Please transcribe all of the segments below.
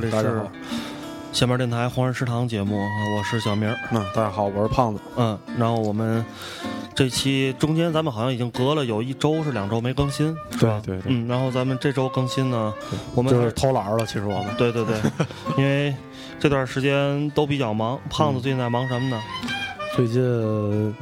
这里是下面电台黄人食堂节目，啊我是小明。嗯，大家好，我是胖子。嗯，然后我们这期中间咱们好像已经隔了有一周是两周没更新，是吧？对对对嗯，然后咱们这周更新呢，我们就是偷懒了，其实我们对对对，因为这段时间都比较忙。胖子最近在忙什么呢？最近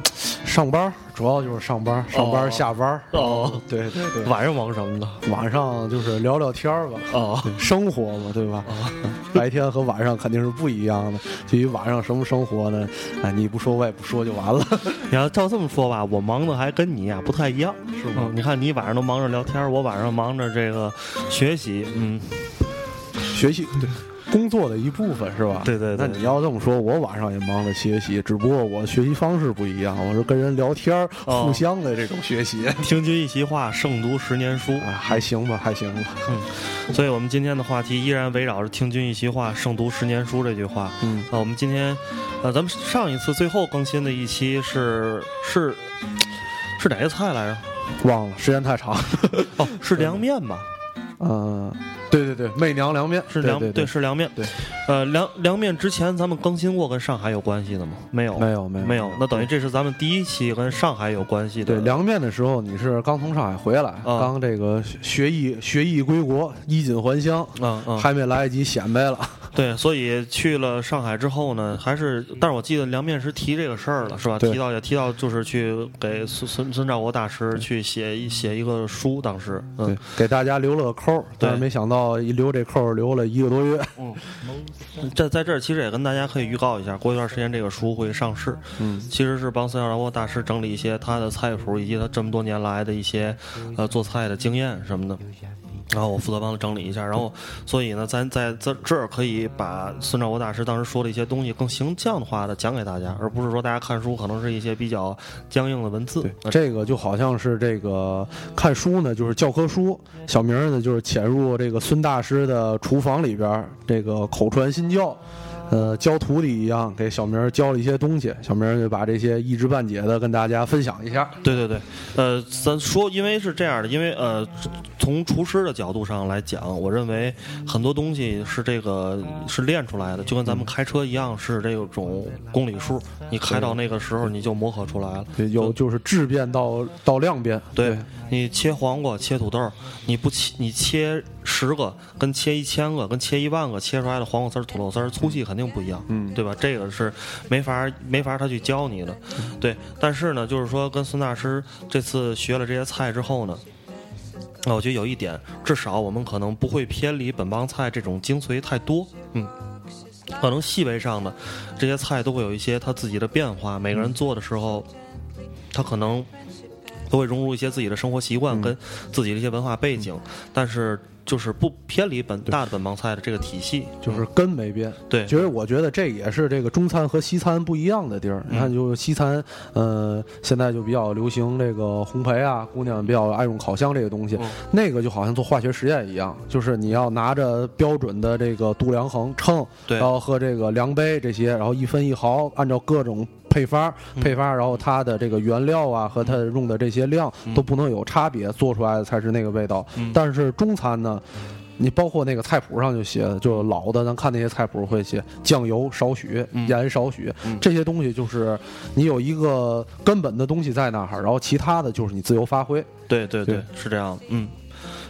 上班儿，主要就是上班，上班哦下班儿。哦，对对对，晚上忙什么呢？晚上就是聊聊天儿吧，哦生活嘛，对吧？白天和晚上肯定是不一样的。至于晚上什么生活呢？哎，你不说我也不说就完了，你要照这么说吧，我忙的还跟你啊不太一样，是嗯，你看你晚上都忙着聊天，我晚上忙着这个学习，嗯，学习对。工作的一部分是吧？对对对那你要这么说，我晚上也忙着学习，只不过我学习方式不一样，我是跟人聊天儿，哦互相的这种学习。听君一席话，胜读十年书。哎，还行吧，还行吧。嗯所以，我们今天的话题依然围绕着“听君一席话，胜读十年书”这句话。嗯，啊，我们今天，呃，咱们上一次最后更新的一期是是是哪个菜来着？忘了，时间太长。哦，是 凉面吧？嗯，对对对，媚娘凉面是凉对对是凉面。对，呃，凉凉面之前咱们更新过跟上海有关系的吗？没有，没有没有没有。那等于这是咱们第一期跟上海有关系的。对凉面的时候，你是刚从上海回来，啊刚这个学艺学艺归国，衣锦还乡，嗯嗯，还没来得及显摆了。对，所以去了上海之后呢，还是，但是我记得凉面是提这个事儿了，是吧？提到也提到，就是去给孙孙孙兆国大师去写一写一个书，当时，对嗯，，给大家留了个扣儿，但是没想到一留这扣儿留了一个多月。嗯这在这儿其实也跟大家可以预告一下，过一段时间这个书会上市，嗯，其实是帮孙兆国大师整理一些他的菜谱以及他这么多年来的一些呃做菜的经验什么的。然后我负责帮他整理一下，然后所以呢，咱在这这儿可以把孙兆国大师当时说的一些东西更形象化的讲给大家，而不是说大家看书可能是一些比较僵硬的文字。这个就好像是这个看书呢，就是教科书；小明儿呢，就是潜入这个孙大师的厨房里边儿，这个口传心教。呃，教徒弟一样，给小明教了一些东西，小明就把这些一知半解的跟大家分享一下。对对对，呃，咱说，因为是这样的，因为呃，从厨师的角度上来讲，我认为很多东西是这个是练出来的，就跟咱们开车一样，是这种公里数，你开到那个时候你就磨合出来了。对，有就是质变到到量变。对你切黄瓜、切土豆，你不切，你切十个，跟切一千个，跟切一万个，切出来的黄瓜丝儿、土豆丝儿粗细肯定不一样，嗯对吧？这个是没法没法他去教你的，对。但是呢，就是说跟孙大师这次学了这些菜之后呢。那我觉得有一点，至少我们可能不会偏离本帮菜这种精髓太多，嗯，可能细微上的这些菜都会有一些它自己的变化，每个人做的时候，他可能都会融入一些自己的生活习惯跟自己的一些文化背景，但是就是不偏离本大的本帮菜的这个体系，就是根没变。对其实我觉得这也是这个中餐和西餐不一样的地儿。你看，就西餐，呃，现在就比较流行这个烘焙啊，姑娘比较爱用烤箱这个东西。嗯那个就好像做化学实验一样，就是你要拿着标准的这个度量衡称，对然后和这个量杯这些，然后一分一毫，按照各种。配方嗯配方，然后它的这个原料啊和它用的这些量嗯都不能有差别，做出来的才是那个味道。但是中餐呢，你包括那个菜谱上就写的，就老的，咱看那些菜谱会写酱油少许，嗯盐少许，嗯这些东西就是你有一个根本的东西在那儿，然后其他的就是你自由发挥。对对对对，是这样的，嗯。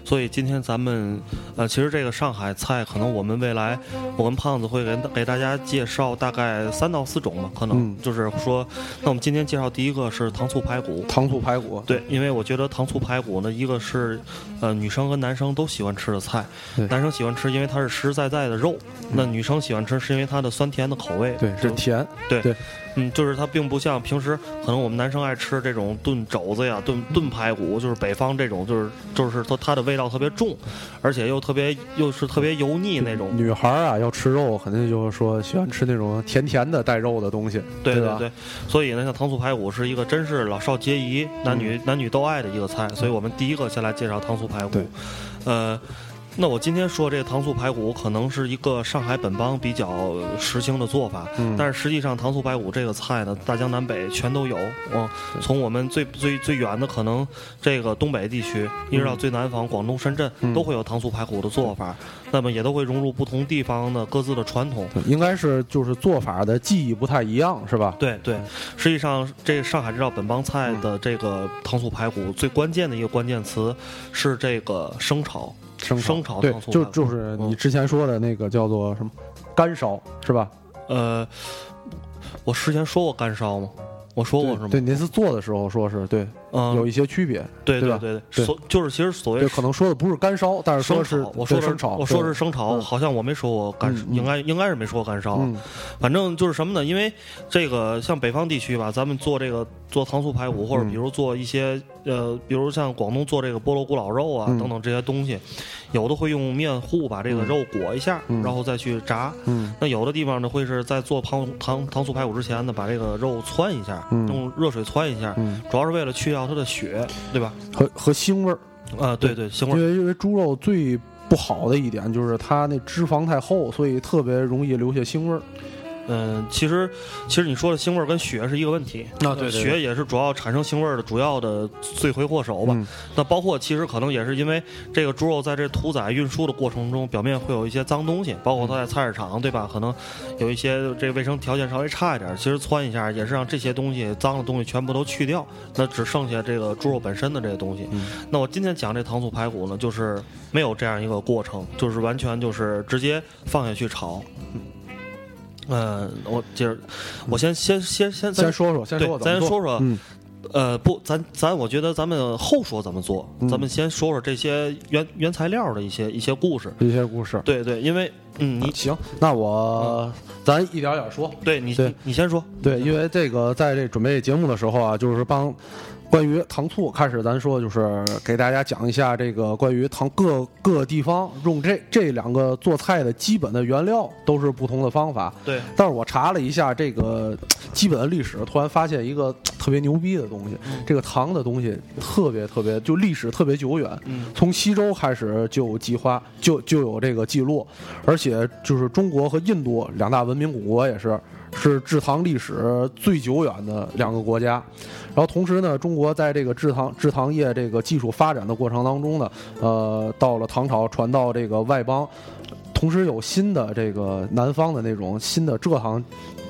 所以今天咱们，呃，其实这个上海菜，可能我们未来，我跟胖子会给给大家介绍大概三到四种吧，可能、嗯。就是说，那我们今天介绍第一个是糖醋排骨，糖醋排骨，对，因为我觉得糖醋排骨呢，一个是，呃，女生和男生都喜欢吃的菜。男生喜欢吃，因为它是实实在在的肉；那女生喜欢吃，是因为它的酸甜的口味。对，是甜，对。对嗯，就是它并不像平时可能我们男生爱吃这种炖肘子呀、炖炖排骨，就是北方这种，就是就是它它的味道特别重，而且又特别又是特别油腻那种。女孩儿啊要吃肉，肯定就是说喜欢吃那种甜甜的带肉的东西，对对对，所以呢，像糖醋排骨是一个真是老少皆宜、男女、男女都爱的一个菜，所以我们第一个先来介绍糖醋排骨对。呃，那我今天说这个糖醋排骨，可能是一个上海本帮比较实行的做法，嗯但是实际上糖醋排骨这个菜呢，大江南北全都有。嗯，从我们最最最远的可能这个东北地区，一直到最南方广东深圳，嗯都会有糖醋排骨的做法。那么也都会融入不同地方的各自的传统。应该是就是做法的技艺不太一样，是吧？对对，实际上这上海这道本帮菜的这个糖醋排骨，最关键的一个关键词是这个生炒。生生炒对糖醋，排骨就就是你之前说的那个叫做什么干烧，是吧？呃，我之前说过干烧吗？我说过是吗？对，那次做的时候说是对，嗯，有一些区别。对对对对所就是其实所谓，可能说的不是干烧，但是说炒，我说的对生炒，我说对是生炒，嗯。好像我没说过干，应该应该是没说过干烧。嗯。反正就是什么呢？因为这个像北方地区吧，咱们做这个做糖醋排骨，或者嗯。比如做一些呃，比如像广东做这个菠萝咕老肉啊、嗯。等等这些东西，有的会用面糊把这个肉裹一下，嗯然后再去炸。嗯。那有的地方呢，会是在做糖糖糖醋排骨之前呢，把这个肉汆一下，嗯。用热水汆一下，嗯，主要是为了去掉它的血，对吧？和和腥味儿，啊、对对，腥味儿。因为因为猪肉最不好的一点就是它那脂肪太厚，所以特别容易留下腥味儿。嗯，其实其实你说的腥味儿跟血是一个问题，啊对血也是主要产生腥味儿的主要的罪魁祸首吧。嗯那包括其实可能也是因为这个猪肉在这屠宰运输的过程中，表面会有一些脏东西，包括它在菜市场，对吧？可能有一些这个卫生条件稍微差一点，其实汆一下也是让这些东西脏的东西全部都去掉，那只剩下这个猪肉本身的这个东西。嗯那我今天讲这糖醋排骨呢，就是没有这样一个过程，就是完全就是直接放下去炒。嗯，我接着，我先先先先先说说，先对咱说说嗯呃，不，咱咱我觉得咱们后说怎么做，嗯咱们先说说这些原原材料的一些一些故事。一些故事。对对，因为嗯，你行，那我咱一点点说。对你对你你先说。对，因为这个在这准备节目的时候啊，就是帮关于糖醋开始，咱说就是给大家讲一下这个关于糖各各地方用这这两个做菜的基本的原料都是不同的方法。对，但是我查了一下这个基本的历史，突然发现一个 特别牛逼的东西，嗯这个糖的东西特别特别就历史特别久远。嗯从西周开始就有计划，就就有这个记录，而且就是中国和印度两大文明古国也是是制糖历史最久远的两个国家。然后同时呢，中国在这个制糖制糖业这个技术发展的过程当中呢，呃，到了唐朝传到这个外邦，同时有新的这个南方的那种新的蔗糖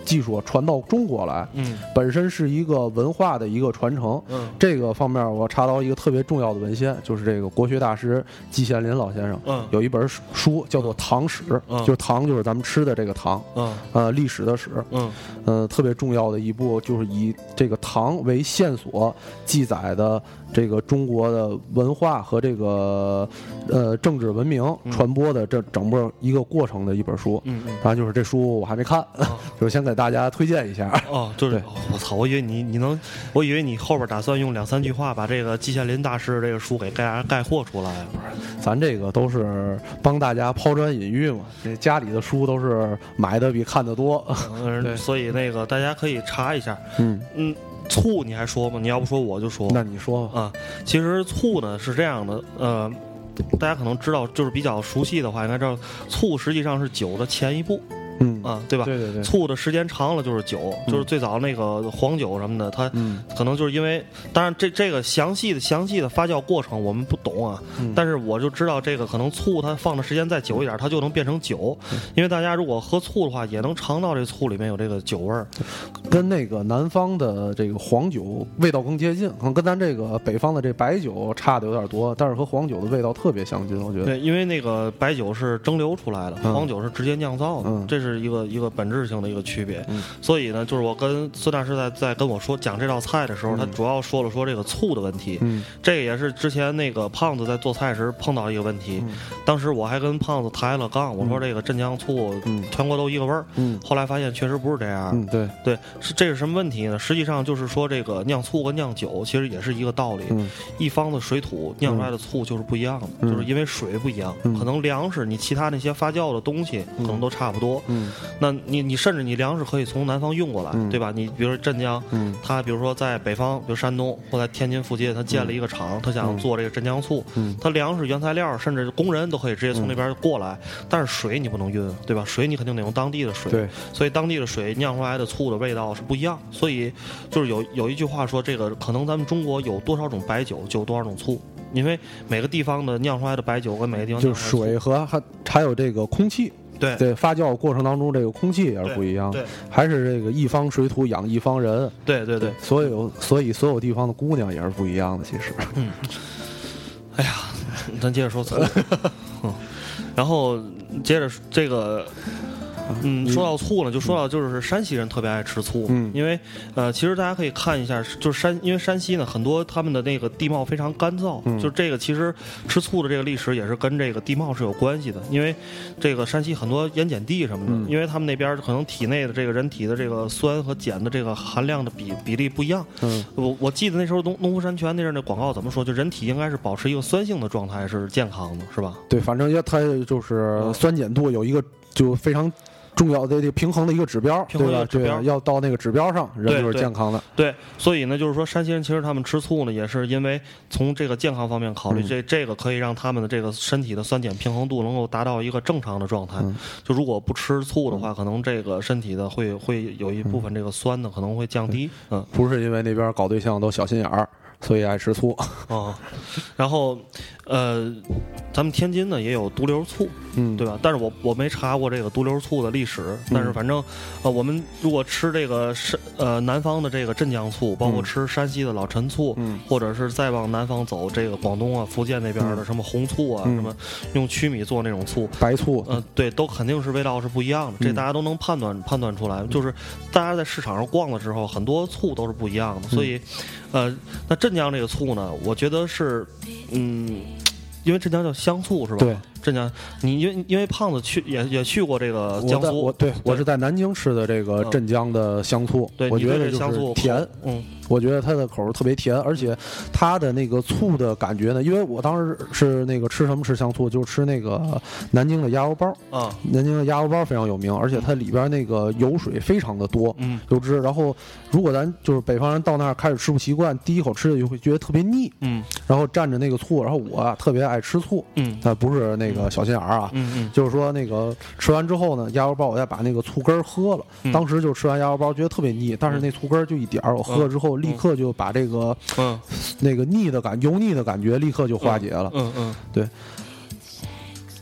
技术传到中国来，嗯。本身是一个文化的一个传承。嗯。这个方面，我查到一个特别重要的文献，就是这个国学大师季羡林老先生嗯。有一本书叫做《唐史》，嗯。就是唐就是咱们吃的这个唐，嗯。呃，历史的史，嗯。呃，特别重要的一部就是以这个唐为线索记载的这个中国的文化和这个呃政治文明嗯传播的这整个一个过程的一本书。嗯嗯然后就是这书我还没看，哦 就是先给大家推荐一下。哦，就是对我操，我以为你你能，我以为你后边打算用两三句话把这个季羡林大师这个书给概概括出来。咱这个都是帮大家抛砖引玉嘛，这家里的书都是买的比看的多。对嗯，所以那个大家可以查一下。嗯，嗯，醋你还说吗？你要不说我就说。那你说吧。啊，其实醋呢是这样的，呃，大家可能知道，就是比较熟悉的话，应该知道醋实际上是酒的前一步嗯，啊，对吧？对对对，醋的时间长了就是酒，就是最早那个黄酒什么的，它嗯。可能就是因为，当然这这个详细的详细的发酵过程我们不懂啊，嗯。但是我就知道这个可能醋它放的时间再久一点，它就能变成酒，嗯。因为大家如果喝醋的话，也能尝到这醋里面有这个酒味儿。跟那个南方的这个黄酒味道更接近，可能跟咱这个北方的这白酒差的有点多，但是和黄酒的味道特别相近，我觉得。对，因为那个白酒是蒸馏出来的，嗯。黄酒是直接酿造的，嗯。这是一个一个本质性的一个区别。嗯所以呢，就是我跟孙大师在在跟我说讲这道菜的时候，他嗯主要说了说这个醋的问题。嗯这个也是之前那个胖子在做菜时碰到一个问题。嗯当时我还跟胖子抬了杠，我说这个镇江醋嗯全国都一个味儿。嗯后来发现确实不是这样。嗯，对，对，是这是什么问题呢？实际上就是说，这个酿醋和酿酒其实也是一个道理。嗯一方的水土酿出来的醋就是不一样的，嗯就是因为水不一样，嗯可能粮食你其他那些发酵的东西可能都差不多，嗯嗯。那你你甚至你粮食可以从南方运过来，嗯。对吧？你比如说镇江，嗯。他比如说在北方，比如山东或在天津附近，他建了一个厂，他想做这个镇江醋，嗯。他粮食原材料甚至工人都可以直接从那边过来，但是水你不能运，对吧？水你肯定得用当地的水，对，所以当地的水酿出来的醋的味道是不一样。所以就是有有一句话说，这个可能咱们中国有多少种白酒，就有多少种醋，因为每个地方的酿出来的白酒跟每个地方就酿出来的水和还还有这个空气，对。对发酵过程当中这个空气也是不一样的对，还是这个一方水土养一方人，对对对，所有所以所有地方的姑娘也是不一样的，其实，哎呀，咱接着说醋，嗯，然后接着这个。嗯，说到醋呢，就说到就是山西人特别爱吃醋，嗯。因为呃，其实大家可以看一下，就是山，因为山西呢很多他们的那个地貌非常干燥，嗯。就这个其实吃醋的这个历史也是跟这个地貌是有关系的，因为这个山西很多盐碱地什么的，嗯。因为他们那边可能体内的这个人体的这个酸和碱的这个含量的比比例不一样，嗯。我我记得那时候农农夫山泉那阵儿那广告怎么说？就人体应该是保持一个酸性的状态是健康的，是吧？对，反正也它就是嗯酸碱度有一个就非常重要的这个平衡的一个指标，平衡对吧？的指标对，要到那个指标上，人就是健康的。对，所以呢，就是说山西人其实他们吃醋呢，也是因为从这个健康方面考虑，嗯这这个可以让他们的这个身体的酸碱平衡度能够达到一个正常的状态。嗯就如果不吃醋的话，可能这个身体的会会有一部分这个酸呢可能会降低。嗯不是因为那边搞对象都小心眼儿，所以爱吃醋。哦，然后呃，咱们天津呢也有独流醋，嗯，对吧？但是我我没查过这个独流醋的历史，但是反正呃，我们如果吃这个山呃南方的这个镇江醋，包括嗯。吃山西的老陈醋，嗯。或者是再往南方走，这个广东啊、福建那边的嗯。什么红醋啊，嗯。什么用曲米做那种醋。白醋，嗯、对，都肯定是味道是不一样的，这嗯大家都能判断判断出来。就是大家在市场上逛的时候，很多醋都是不一样的，所以，呃，那镇江这个醋呢，我觉得是，嗯，因为镇江叫香醋是吧？对，镇江，你因为因为胖子去也也去过这个江苏，我对我是在南京吃的这个嗯。镇江的香醋，对，我觉得就这香醋是甜，嗯。我觉得它的口儿特别甜，而且它的那个醋的感觉呢，因为我当时是那个吃什么吃香醋，就是吃那个南京的鸭油包，啊南京的鸭油包非常有名，而且它里边那个油水非常的多。嗯油脂，然后如果咱就是北方人到那儿开始吃不习惯，第一口吃的就会觉得特别腻，嗯。然后蘸着那个醋，然后我啊特别爱吃醋，嗯它不是那个小心眼儿啊，嗯嗯就是说那个吃完之后呢，鸭肉包我再把那个醋根儿喝了。嗯当时就吃完鸭肉包觉得特别腻，但是那醋根儿就一点儿，我喝了之后立刻就把这个嗯那个腻的感油腻的感觉立刻就化解了。嗯嗯，对。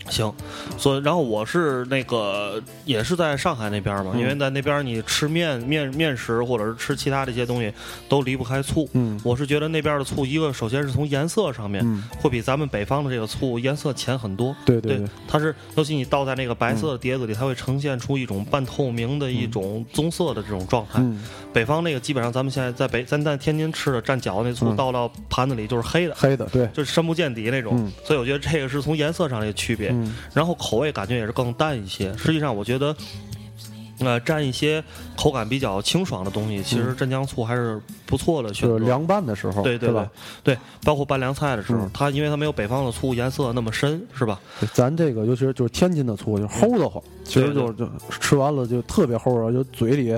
行，所以然后我是那个也是在上海那边嘛，嗯因为在那边你吃面面面食或者是吃其他这些东西都离不开醋。嗯我是觉得那边的醋，一个首先是从颜色上面、嗯，会比咱们北方的这个醋颜色浅很多。对对对，它是尤其你倒在那个白色的碟子里，它会呈现出一种半透明的一种棕色的这种状态。嗯，北方那个基本上咱们现在在北咱在天津吃的蘸饺子那醋，嗯倒到盘子里就是黑的，黑的对，就是深不见底那种。嗯所以我觉得这个是从颜色上的区别，嗯然后口味感觉也是更淡一些。实际上，我觉得。呃，蘸一些口感比较清爽的东西，其实镇江醋还是不错的选择。就是凉拌的时候，对对吧？对，包括拌凉菜的时候，嗯它因为它没有北方的醋颜色那么深，是吧？咱这个尤其是就是天津的醋，就齁得慌，其实就就吃完了就特别齁啊，就嘴里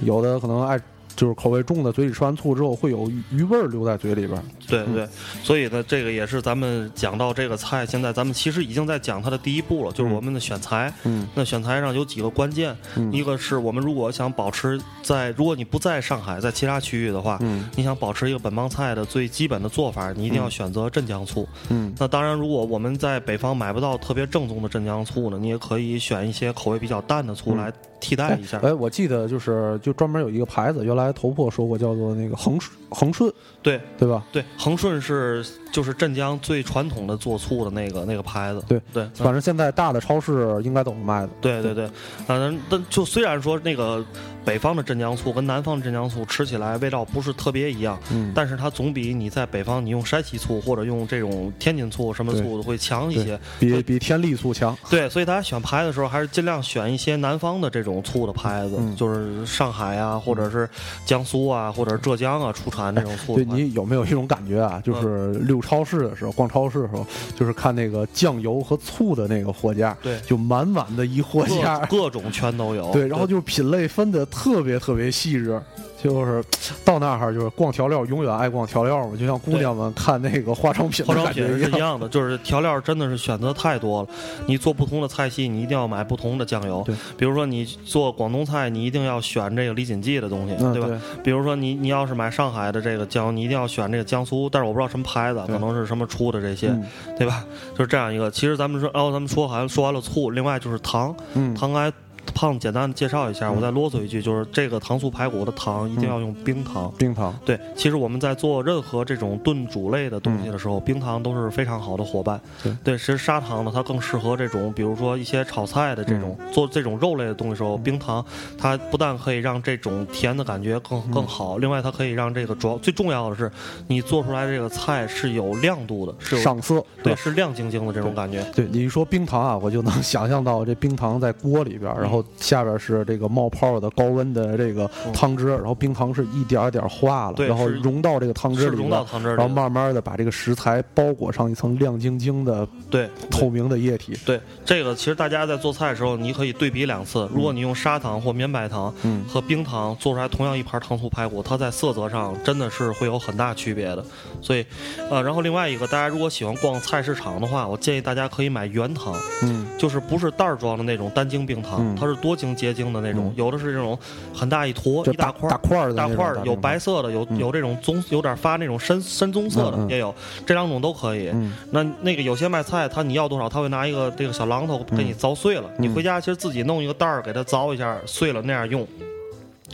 有的可能爱就是口味重的，嘴里吃完醋之后会有余余味儿留在嘴里边儿。嗯对对，所以呢，这个也是咱们讲到这个菜，现在咱们其实已经在讲它的第一步了，就是我们的选材。嗯。那选材上有几个关键，嗯。一个是我们如果想保持在，如果你不在上海，在其他区域的话，嗯。你想保持一个本帮菜的最基本的做法，你一定要选择镇江醋。嗯。那当然，如果我们在北方买不到特别正宗的镇江醋呢，你也可以选一些口味比较淡的醋嗯。来替代一下。哎，我记得就是就专门有一个牌子，原来头破说过，叫做那个恒顺恒顺，对对吧？对，恒顺是就是镇江最传统的做醋的那个那个牌子。对对，嗯反正现在大的超市应该都能卖的。对对对，嗯，但就虽然说那个北方的镇江醋跟南方的镇江醋吃起来味道不是特别一样，嗯，但是它总比你在北方你用山西醋或者用这种天津醋什么醋会强一些。比比天利醋强。对，所以大家选牌的时候还是尽量选一些南方的这种醋的牌子，嗯就是上海啊，或者是江苏啊，或者浙江啊出产这种醋的对。你有没有一种感觉啊？就是六超市的时候，逛超市的时候，就是看那个酱油和醋的那个货架，对。就满满的一货架，各各种全都有。对，然后就是品类分的特别特别细致，就是到那儿就是逛调料，永远爱逛调料嘛，就像姑娘们看那个化妆品化妆品。是一样的，就是调料真的是选择太多了。你做不同的菜系，你一定要买不同的酱油对。比如说你做广东菜，你一定要选这个李锦记的东西，嗯，对吧？比如说你你要是买上海的这个酱油，你一定要选这个江苏，但是我不知道什么牌子，可能是什么出的这些，嗯对吧？就是这样一个。其实咱们说，然后咱们说好像说完了醋，另外就是糖，嗯，糖还胖子简单的介绍一下，我再啰嗦一句，就是这个糖醋排骨的糖一定要用冰糖。冰糖，对，其实我们在做任何这种炖煮类的东西的时候，冰糖都是非常好的伙伴。嗯对其实砂糖呢，它更适合这种，比如说一些炒菜的这种、嗯。做这种肉类的东西时候，冰糖它不但可以让这种甜的感觉更嗯。更好，另外它可以让这个主要最重要的是，你做出来这个菜是有亮度的，是有上色，对是亮晶晶的这种感觉。对你一说冰糖啊，我就能 想象到这冰糖在锅里边，然后下边是这个冒泡的高温的这个汤汁，然后冰糖是一点儿点儿化了，然后融到这个汤汁里融到，汤汁里，然后慢慢的把这个食材包裹上一层亮晶晶的对透明的液体。对，这个其实大家在做菜的时候，你可以对比两次。如果你用砂糖或绵白糖嗯和冰糖做出来同样一盘糖醋排骨，它在色泽上真的是会有很大区别的。所以，呃，然后另外一个，大家如果喜欢逛菜市场的话，我建议大家可以买原糖，嗯就是不是袋儿装的那种单晶冰糖，嗯它是多晶结晶的那种，嗯有的是这种很大一坨就一大块大块的大块的，有白色的，有嗯有这种棕，有点发那种深深棕色的也有，这两种都可以。嗯那那个有些卖菜，他你要多少，他会拿一个这个小榔头给你凿碎了。嗯你回家其实自己弄一个袋儿给它凿一下，碎了那样用。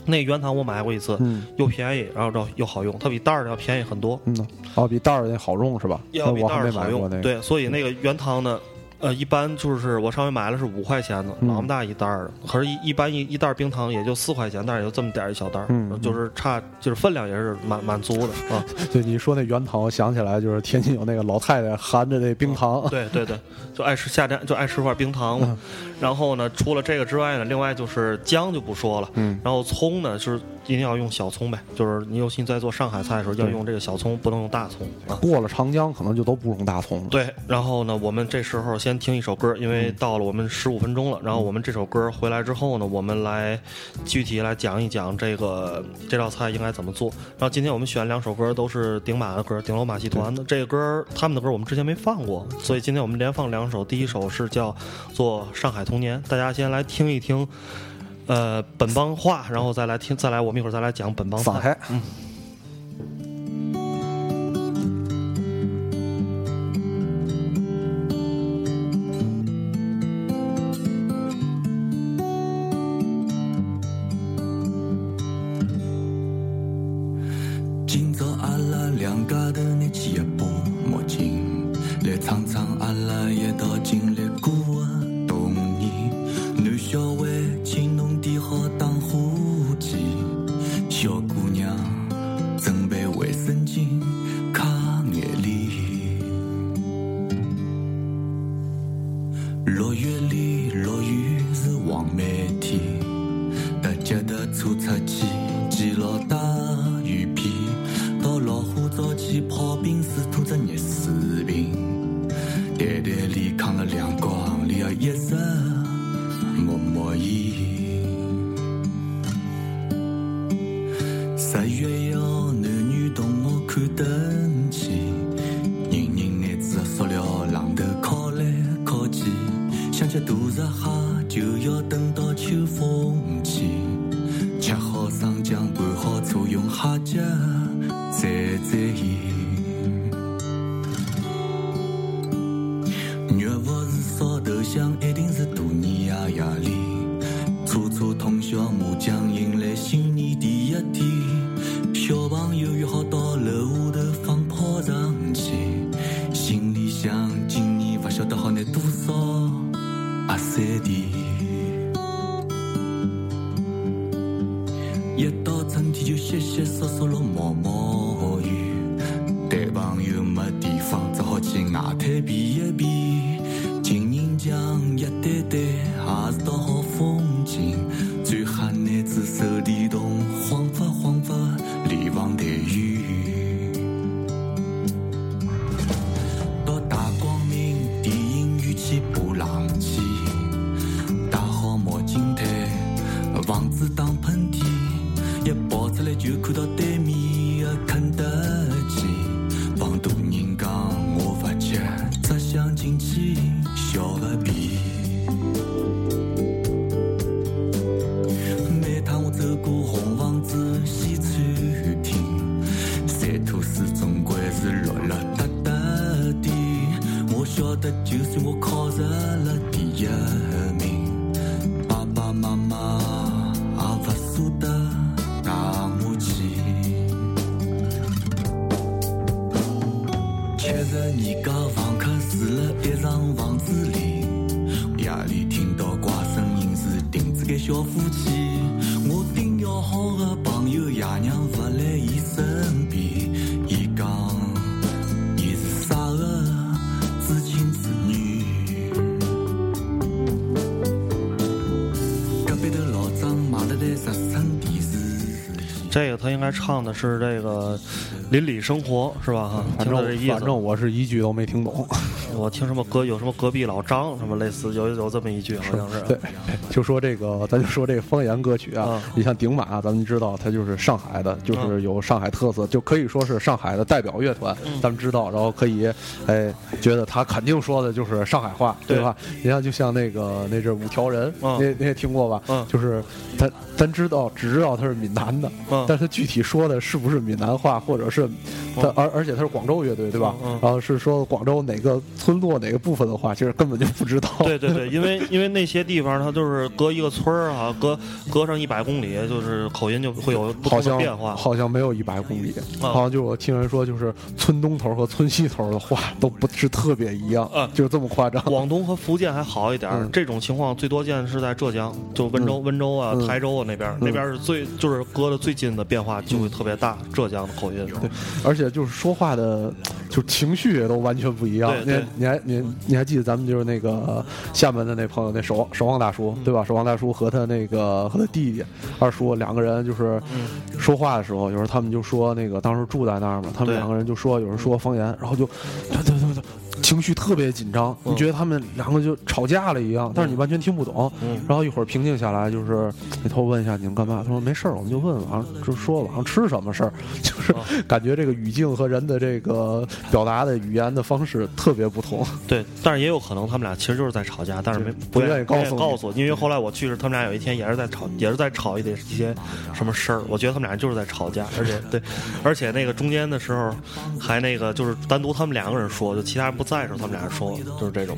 那原糖我买过一次，嗯又便宜，然后又又好用，它比袋儿的要便宜很多，嗯呐，哦，比袋儿的好用是吧？要比袋儿好用。对，所以那个原糖呢。呃，一般就是我上回买了是五块钱的，嗯老么大一袋儿的，可是一一般一一袋儿冰糖也就四块钱，但是也就这么点儿一小袋儿，嗯就是差就是分量也是满满足的啊。对，你说那圆糖，我想起来就是天津有那个老太太含着那冰糖，对对对，就爱吃夏天就爱吃块冰糖嘛。然后呢，除了这个之外呢，另外就是姜就不说了，嗯然后葱呢是一定要用小葱呗，就是你尤其在做上海菜的时候要用这个小葱，不能用大葱啊。过了长江可能就都不用大葱了。对，然后呢，我们这时候先听一首歌，因为到了我们十五分钟了。然后我们这首歌回来之后呢，我们来具体来讲一讲这个这道菜应该怎么做。然后今天我们选两首歌都是顶马的歌，顶楼马戏团的。这个歌他们的歌我们之前没放过，所以今天我们连放两首。第一首是叫做《上海童年》，大家先来听一听。呃，本帮话，然后再来听，再来，我们一会儿再来讲本帮上菜。桑江。就算我考上了第一名，爸爸妈妈也不舍得带我去。七十二家房客住了一幢房子里，夜里听到怪声音是钉子间小夫妻。唱的是这个邻里生活是吧？哈，反听他这意思。正反正我是一句都没听懂。我听什么隔有什么隔壁老张什么类似有有这么一句好像是。对，就说这个，咱就说这个方言歌曲啊啊，你像顶马，咱们知道它就是上海的，就是有上海特色，就可以说是上海的代表乐团，嗯咱们知道，然后可以，哎，觉得他肯定说的就是上海话，对对吧？你像就像那个那阵五条人，嗯你你也听过吧？嗯就是咱咱知道只知道他是闽南的，嗯但是他具体说的是不是闽南话，或者是他而而且他是广州乐队，对吧？嗯嗯然后是说广州哪个村落哪个部分的话，其实根本就不知道。对对对，因为因为那些地方它就是隔一个村儿啊，隔隔上一百公里，就是口音就会有不同的好像变化。好像没有一百公里，啊好像就我听人说，就是村东头和村西头的话都不是特别一样，啊就这么夸张。广东和福建还好一点这种情况最多见是在浙江，就温州、温州啊、嗯台州啊那边，那边是最就是隔的最近的变化就会特别大。浙江的口音对，而且就是说话的，就情绪也都完全不一样。你你还你你还记得咱们就是那个厦门的那朋友，那守望守望大叔，嗯对吧？守望大叔和他那个和他弟弟二叔两个人就是嗯说话的时候，有时候他们就说那个当时住在那儿嘛，他们两个人就说有人说方言，然后就对对对对。情绪特别紧张，你嗯觉得他们两个就吵架了一样，但是你完全听不懂。嗯然后一会儿平静下来，就是回头问一下你们干嘛？他说没事儿，我们就问晚上就说晚上吃什么事儿，就是哦感觉这个语境和人的这个表达的语言的方式特别不同。对，但是也有可能他们俩其实就是在吵架，但是没不愿愿意告诉告诉我，因为后来我去时，他们俩有一天也是在吵，也是在吵一点一些什么事儿。我觉得他们俩就是在吵架，而且对，而且那个中间的时候还那个就是单独他们两个人说，就其他人不在的时候他们俩人说，就是这种。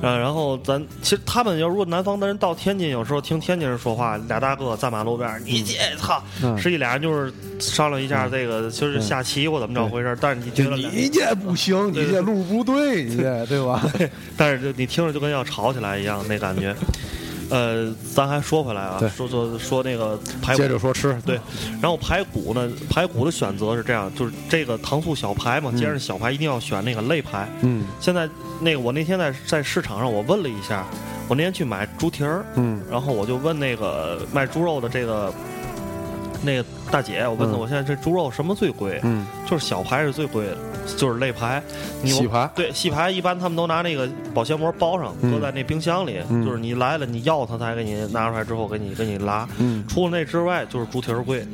呃，然后咱其实他们要如果南方的人到天津，有时候听天津人说话，俩大哥在马路边儿，你这操，嗯实际俩人就是商量一下这个就是下棋或怎么着回事儿，但是你觉得俩你这不行，你对这路不对，你这对吧？但是就你听着就跟要吵起来一样那感觉。呃，咱还说回来啊，说说说那个排骨接着说吃，对，然后排骨呢，排骨的选择是这样，就是这个糖醋小排嘛，既然是小排，一定要选那个肋排。嗯现在那个我那天在在市场上我问了一下，我那天去买猪蹄儿，嗯然后我就问那个卖猪肉的这个那个大姐，我问她嗯我现在这猪肉什么最贵？嗯，就是小排是最贵的，就是肋排。你细排对细排一般他们都拿那个保鲜膜包上，嗯搁在那冰箱里，嗯就是你来了你要它才给你拿出来之后给你给你拉。嗯除了那之外就是猪蹄儿贵，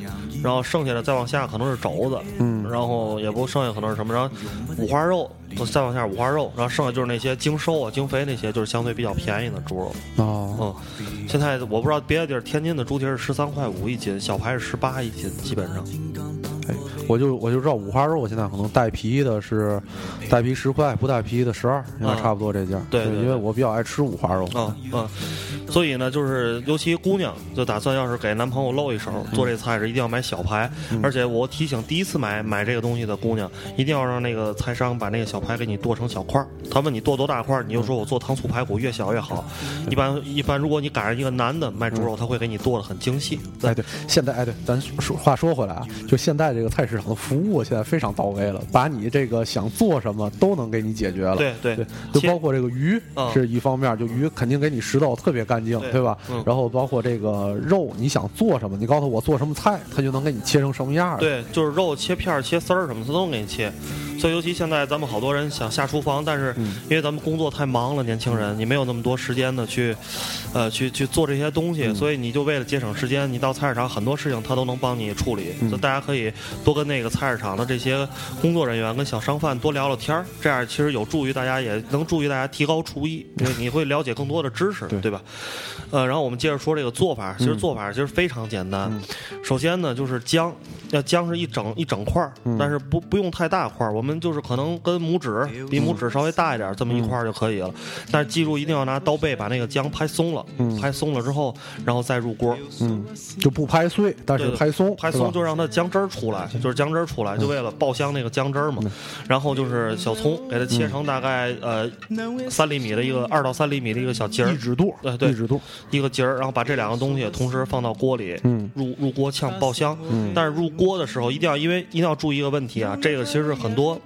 然后剩下的再往下可能是肘子，嗯然后也不剩下可能是什么，然后五花肉，再往下五花肉，然后剩下就是那些精瘦啊、精肥那些，就是相对比较便宜的猪肉。哦，嗯，现在我不知道别的地儿，天津的猪蹄是十三块五一斤，小排是十八一斤，基本上。哎，我就我就知道五花肉现在可能带皮的是带皮十块，不带皮的十二，应该啊差不多这价。对对对因为我比较爱吃五花肉。啊啊，所以呢，就是尤其姑娘就打算要是给男朋友露一手，做这菜是一定要买小排，而且我提醒第一次买买这个东西的姑娘，一定要让那个菜商把那个小排给你剁成小块儿。他问你剁多大块儿，你就说我做糖醋排骨越小越好。一般一般，如果你赶上一个男的卖猪肉，他会给你剁的很精细。哎，对，现在哎，对，咱说话说回来啊，就现在这个菜市场的服务现在非常到位了，把你这个想做什么都能给你解决了。对对对，就包括这个鱼嗯是一方面，就鱼肯定给你拾到特别干净，对对吧嗯？然后包括这个肉，你想做什么，你告诉我做什么菜，它就能给你切成什么样儿。对，就是肉切片儿、切丝儿什么，他都能给你切。所以尤其现在咱们好多人想下厨房，但是因为咱们工作太忙了，年轻人你没有那么多时间的去，呃，去去做这些东西，所以你就为了节省时间，你到菜市场很多事情他都能帮你处理。所以大家可以多跟那个菜市场的这些工作人员跟小商贩多聊聊天儿，这样其实有助于大家，也能助于大家提高厨艺，因为你会了解更多的知识，对对吧？呃，然后我们接着说这个做法，其实做法其实非常简单。首先呢，就是姜，要姜是一整一整块儿，但是不不用太大块儿，我们就是可能跟拇指比拇指稍微大一点儿这么一块儿就可以了。但是记住一定要拿刀背把那个姜拍松了，拍松了之后，然后再入锅，嗯，就不拍碎，但是拍松，拍松就让它姜汁儿出来，就是姜汁儿出来，就为了爆香那个姜汁儿嘛。然后就是小葱，给它切成大概呃三厘米的一个二到三厘米的一个小节儿一，指肚，对对一个节儿，然后把这两个东西同时放到锅里，嗯入入锅炝爆香。但是入锅的时候一定要，因为一定要注意一个问题啊，这个其实是很多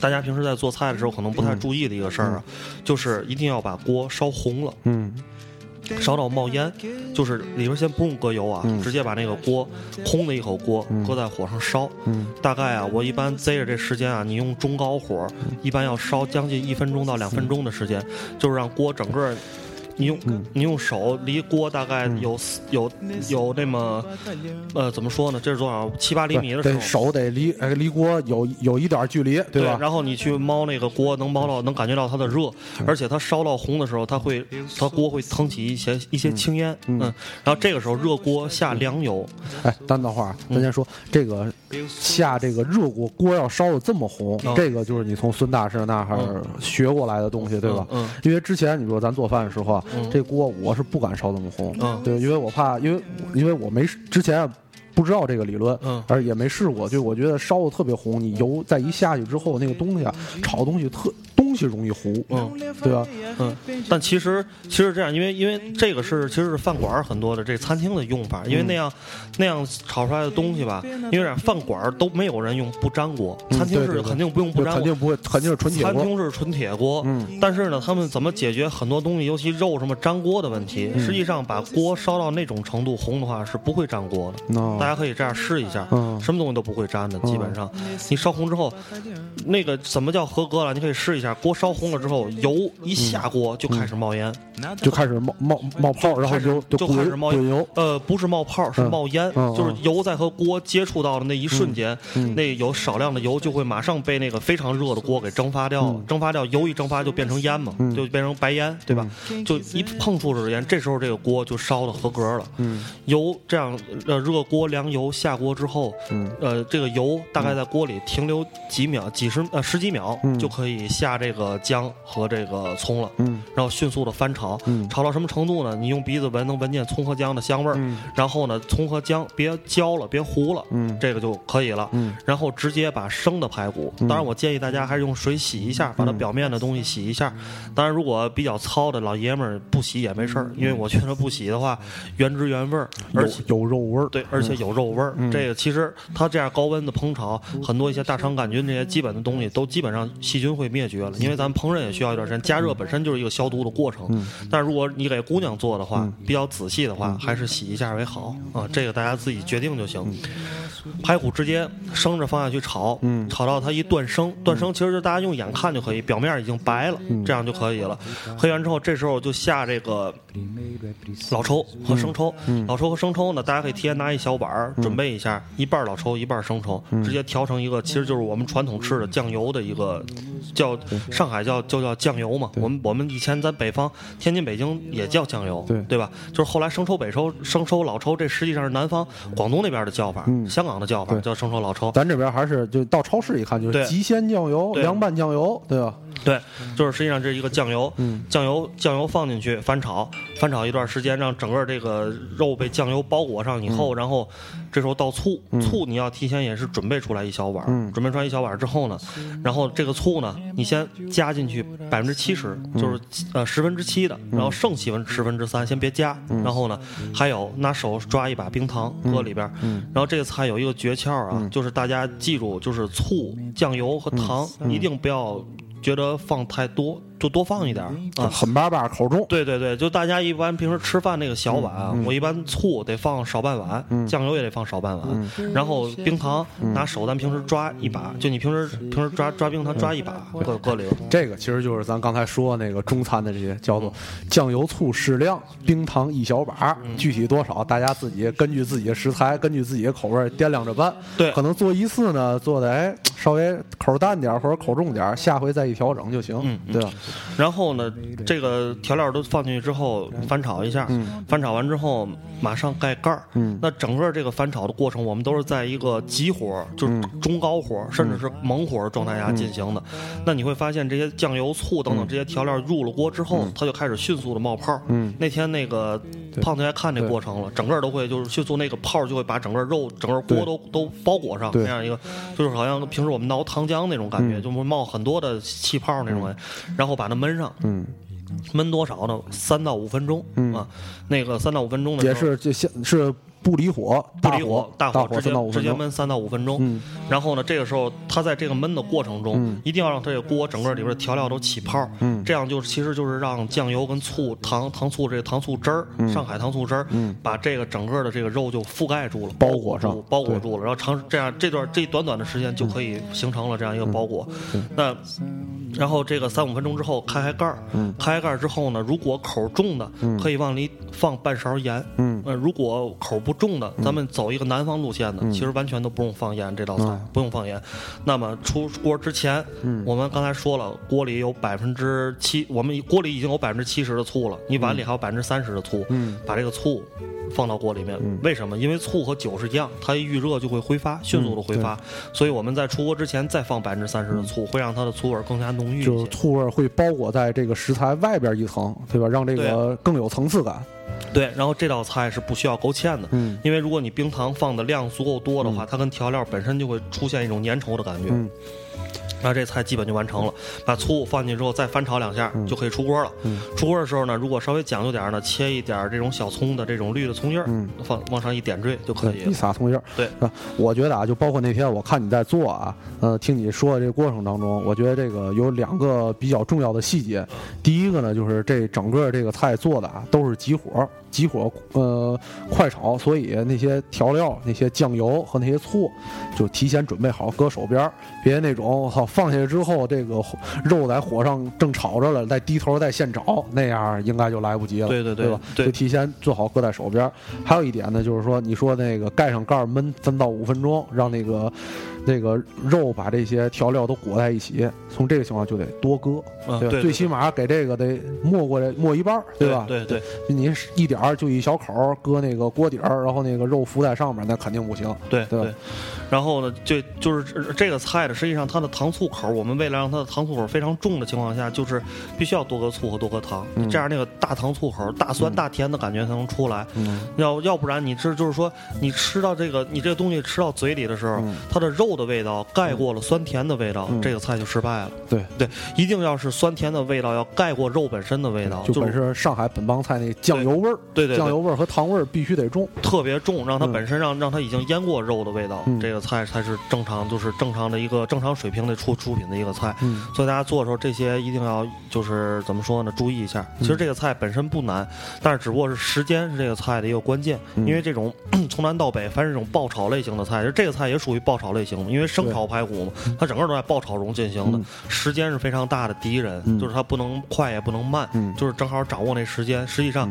大家平时在做菜的时候可能不太注意的一个事儿啊，就是一定要把锅烧红了。嗯烧到冒烟，就是里边先不用搁油啊，直接把那个锅空的一口锅搁在火上烧。嗯大概啊，我一般贼着这时间啊，你用中高火，一般要烧将近一分钟到两分钟的时间，就是让锅整个。你用你用手离锅大概有四有有那么呃怎么说呢？这是多少？七八厘米的时候，手得离哎离锅有有一点距离，对吧？然后你去猫那个锅，能猫到能感觉到它的热，而且它烧到红的时候，它会它锅会腾起一些一些青烟，嗯，然后这个时候热锅下凉油，哎，等等会儿，咱先说这个下这个热锅，锅要烧的这么红，嗯这个就是你从孙大师那儿学过来的东西，对吧？嗯嗯。因为之前你说咱做饭的时候啊，这锅我是不敢烧那么红，嗯。对，因为我怕，因为因为我没之前啊不知道这个理论，嗯而也没试过，就我觉得烧的特别红，你油再一下去之后，那个东西啊，炒东西特东西容易糊，嗯，对吧？嗯，但其实其实这样，因为因为这个是其实是饭馆很多的这餐厅的用法，因为那样、那样炒出来的东西吧，因为饭馆都没有人用不粘锅，餐厅是肯定不用不粘锅。肯定不会，肯定是纯铁锅餐。厅是纯铁锅，嗯但是呢，他们怎么解决很多东西，尤其肉什么粘锅的问题？实际上，把锅烧到那种程度红的话，是不会粘锅的。那大家可以这样试一下，嗯什么东西都不会粘的，基本上。你烧红之后，那个怎么叫合格了？你可以试一下，锅烧红了之后，油一下锅就开始冒烟，就开始冒冒冒泡，然后就就开始冒滚油。呃，不是冒泡，是嗯冒烟，嗯就是嗯油在和锅接触到的那一瞬间，那有少量的油就会马上被那个非常热的锅给蒸发掉蒸发掉，油一蒸发就变成烟嘛，就变成白烟，对吧？嗯就一碰触着烟，这时候这个锅就烧的合格了。嗯油这样呃热锅凉油下锅之后，嗯呃这个油大概在锅里停留几秒，几十呃十几秒、嗯就可以下这个姜和这个葱了。嗯然后迅速的翻炒，嗯炒到什么程度呢？你用鼻子闻能闻见葱和姜的香味儿，嗯然后呢，葱和姜别焦了，别糊了，嗯这个就可以了。嗯然后直接把生的排骨，当然我建议大家还是用水洗一下，把它表面的东西洗一下。当然，如果比较糙的老爷们儿不洗也没事儿，因为我觉得不洗的话原汁原味儿，而且。有有肉味儿。对，而且有肉味儿。这个其实它这样高温的烹炒，很多一些大肠杆菌这些基本的东西都基本上细菌会灭绝了。因为咱们烹饪也需要一段时间，加热本身就是一个消毒的过程。但如果你给姑娘做的话，比较仔细的话，还是洗一下为好啊。这个大家自己决定就行。排骨直接生着放下去炒，炒到它一断生，断生其实就大家用眼看就可以，表面已经白了，这样就可以了。黑完之后，这时候就下这个老抽和生抽，老抽和生抽呢，大家可以提前拿一小碗儿准备一下，一半老抽，一半生抽，直接调成一个，其实就是我们传统吃的酱油的一个，叫上海叫就叫酱油嘛。我们我们以前在北方，天津、北京也叫酱油，对对吧？就是后来生抽、北抽、生抽、老抽，这实际上是南方广东那边的叫法，香港的叫法叫生抽、老抽。咱这边还是就到超市一看就是对极鲜酱油、凉拌酱油，对吧？对，就是实际上这是一个酱油，酱油酱油放进去翻炒，翻炒一段时间，让整个这个肉被酱油包裹上以后，然后这时候倒醋，醋你要提前也是准备出来一小碗，准备出来一小碗之后呢，然后这个醋呢，你先加进去百分之七十，就是呃十分之七的，然后剩七分十分之三先别加，然后呢，还有拿手抓一把冰糖搁里边，然后这个菜有一个诀窍啊，就是大家记住，就是醋、酱油和糖一定不要。觉得放太多，就多放一点儿啊。狠巴巴口重，对对对，就大家一般平时吃饭那个小碗啊，我一般醋得放少半碗，酱油也得放少半碗，然后冰糖拿手咱平时抓一把，就你平时平时抓抓冰糖抓一把，搁搁里头。这个其实就是咱刚才说那个中餐的这些，叫做酱油醋适量，冰糖一小把，具体多少大家自己根据自己的食材，根据自己的口味掂量着办。对。可能做一次呢，做的哎稍微口淡点儿或者口重点儿，下回再一调整就行，对吧？然后呢，这个调料都放进去之后翻炒一下，翻炒完之后马上盖盖儿。嗯。那整个这个翻炒的过程，我们都是在一个急火，就是中高火，甚至是猛火的状态下进行的。那你会发现，这些酱油、醋等等这些调料入了锅之后，它就开始迅速的冒泡。嗯。那天那个胖子还看这过程了，整个都会就是迅速那个泡就会把整个肉、整个锅都都包裹上，那样一个就是好像平时我们熬糖浆那种感觉，嗯。就会冒很多的气泡那种感觉，然后把它焖上。嗯，焖多少呢？三到五分钟、嗯啊，那个三到五分钟的时候也是就先是不离火，大不离火，大火直接直接焖三到五分钟。嗯。然后呢，这个时候它在这个焖的过程中，嗯。一定要让这个锅整个里边的调料都起泡，嗯。这样就其实就是让酱油跟醋、糖、糖醋这个糖醋汁儿、上海糖醋汁儿，嗯。把这个整个的这个肉就覆盖住了，包裹上。住包裹住了，然后长这样这段这短短的时间就可以形成了这样一个包裹。那然后这个三五分钟之后开开盖儿，嗯。开开盖儿之后呢，如果口重的，可以往里放半勺盐。嗯。呃，如果口不重的，咱们走一个南方路线的，其实完全都不用放盐，这道菜、嗯不用放盐。那么出锅之前，我们刚才说了，锅里有百分之七，我们锅里已经有百分之七十的醋了，你碗里还有百分之三十的醋，嗯把这个醋放到锅里面。为什么？因为醋和酒是一样，它一遇热就会挥发，迅速的挥发，所以我们在出锅之前再放百分之三十的醋，会让它的醋味更加浓郁一就是。醋味会包裹在这个食材外边一层，对吧？让这个更有层次感。对，然后这道菜是不需要勾芡的，嗯。因为如果你冰糖放的量足够多的话，它跟调料本身就会出现一种粘稠的感觉。嗯那这菜基本就完成了，把醋放进去之后再翻炒两下、就可以出锅了。嗯出锅的时候呢，如果稍微讲究点儿呢，切一点儿这种小葱的这种绿的葱叶儿，嗯放往上一点缀就可以一。撒葱叶儿。对啊，我觉得啊，就包括那天我看你在做啊，呃，听你说的这个过程当中，我觉得这个有两个比较重要的细节。第一个呢，就是这整个这个菜做的啊，都是急火，急火呃快炒，所以那些调料、那些酱油和那些醋，就提前准备好，搁手边儿，别那种好放下去之后，这个肉在火上正炒着了，再低头再现炒，那样应该就来不及了，对对对吧？对就提前做好搁在手边。还有一点呢，就是说你说那个盖上盖儿焖三到五分钟，让那个那个肉把这些调料都裹在一起，从这个情况就得多搁，对吧？嗯对对最起码给这个得没过来没一半，对吧？对对你一点儿就一小口搁那个锅底儿，然后那个肉浮在上面，那肯定不行。对对吧然后呢，就就是这个菜的，实际上它的糖醋口，我们为了让它的糖醋口非常重的情况下，就是必须要多搁醋和多搁糖，这样那个大糖醋口、大酸大甜的感觉才能出来。嗯要要不然你这就是说，你吃到这个你这个东西吃到嘴里的时候，嗯它的肉的味道盖过了酸甜的味道，这个菜就失败了。对，对，一定要是酸甜的味道要盖过肉本身的味道，就本身上海本帮菜那酱油味儿，对对对酱油味儿和糖味儿必须得重。特别重，让它嗯本身让让它已经腌过肉的味道，嗯这个菜才是正常，就是正常的一个正常水平的出出品的一个菜。嗯所以大家做的时候，这些一定要就是怎么说呢？注意一下。嗯其实这个菜本身不难，但是只不过是时间是这个菜的一个关键。嗯因为这种 从南到北，凡是这种爆炒类型的菜，就这个菜也属于爆炒类型，因为生炒排骨嘛，它整个都在爆炒中进行的嗯，时间是非常大的敌人，嗯就是它不能快也不能慢，嗯就是正好掌握那时间。实际上，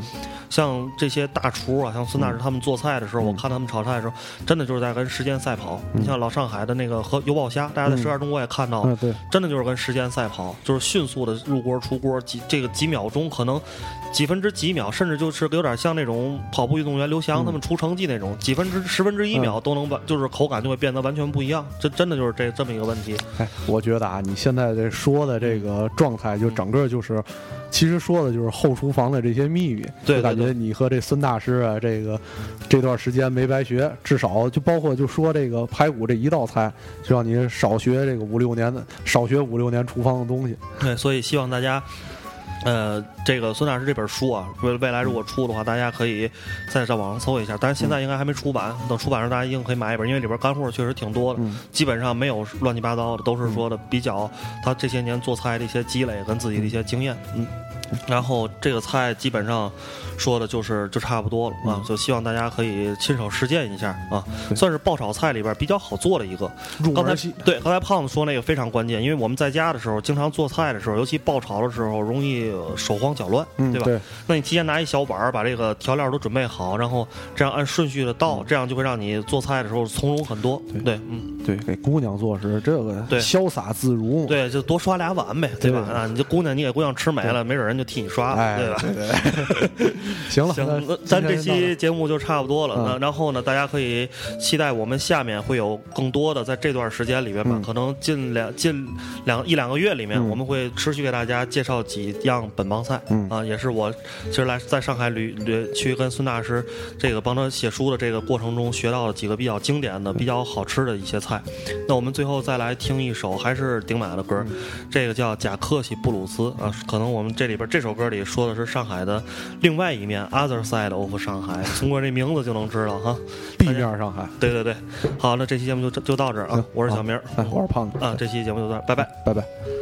像这些大厨啊，像孙大师他们做菜的时候，我看他们炒菜的时候，真的就是在跟时间赛跑。你像老上海的那个和油爆虾，大家在《舌尖中国》也看到了真的就是跟时间赛跑，就是迅速的入锅出锅，几这个几秒钟，可能几分之几秒，甚至就是有点像那种跑步运动员刘翔他们出成绩那种，几分之十分之一秒都能把，就是口感就会变得完全不一样。这真的就是这这么一个问题。哎，我觉得啊，你现在这说的这个状态，就整个就是，其实说的就是后厨房的这些秘密。对对我感觉你和这孙大师啊，这个这段时间没白学，至少就包括就说这个排骨这一道菜，就让你少学这个五六年的，少学五六年厨房的东西。对，所以希望大家呃，这个孙大师这本书啊，未未来如果出的话，大家可以再上网上搜一下。但是现在应该还没出版，等出版时大家一定可以买一本，因为里边干货确实挺多的，基本上没有乱七八糟的，都是说的比较他这些年做菜的一些积累跟自己的一些经验。嗯，然后这个菜基本上说的就是就差不多了啊，就希望大家可以亲手实践一下啊，算是爆炒菜里边比较好做的一个。刚才对刚才胖子说那个非常关键，因为我们在家的时候经常做菜的时候，尤其爆炒的时候容易手慌脚乱，对吧？对。那你提前拿一小碗把这个调料都准备好，然后这样按顺序的倒，这样就会让你做菜的时候从容很多。对，嗯，对，给姑娘做是这个对潇洒自如，对，就多刷俩碗呗，对吧？啊，你这姑娘你给姑娘吃没了，没准人就替你刷了，对吧？对，行了，行，那咱这期节目就差不多了。那然后呢，大家可以期待我们下面会有更多的，在这段时间里面吧，可能近两近两一两个月里面，我们会持续给大家介绍几样本帮菜。啊，也是我其实来在上海旅旅去跟孙大师这个帮他写书的这个过程中学到的几个比较经典的、比较好吃的一些菜。那我们最后再来听一首还是顶马的歌，这个叫《贾克西布鲁斯》啊，可能我们这里边这首歌里说的是上海的另外一面 （Other Side of 上海），通过这名字就能知道哈，B 面上海。对对对，好，那这期节目就就到这儿啊，我是小明，哎，我是胖子。啊，这期节目就到这，拜拜，拜拜。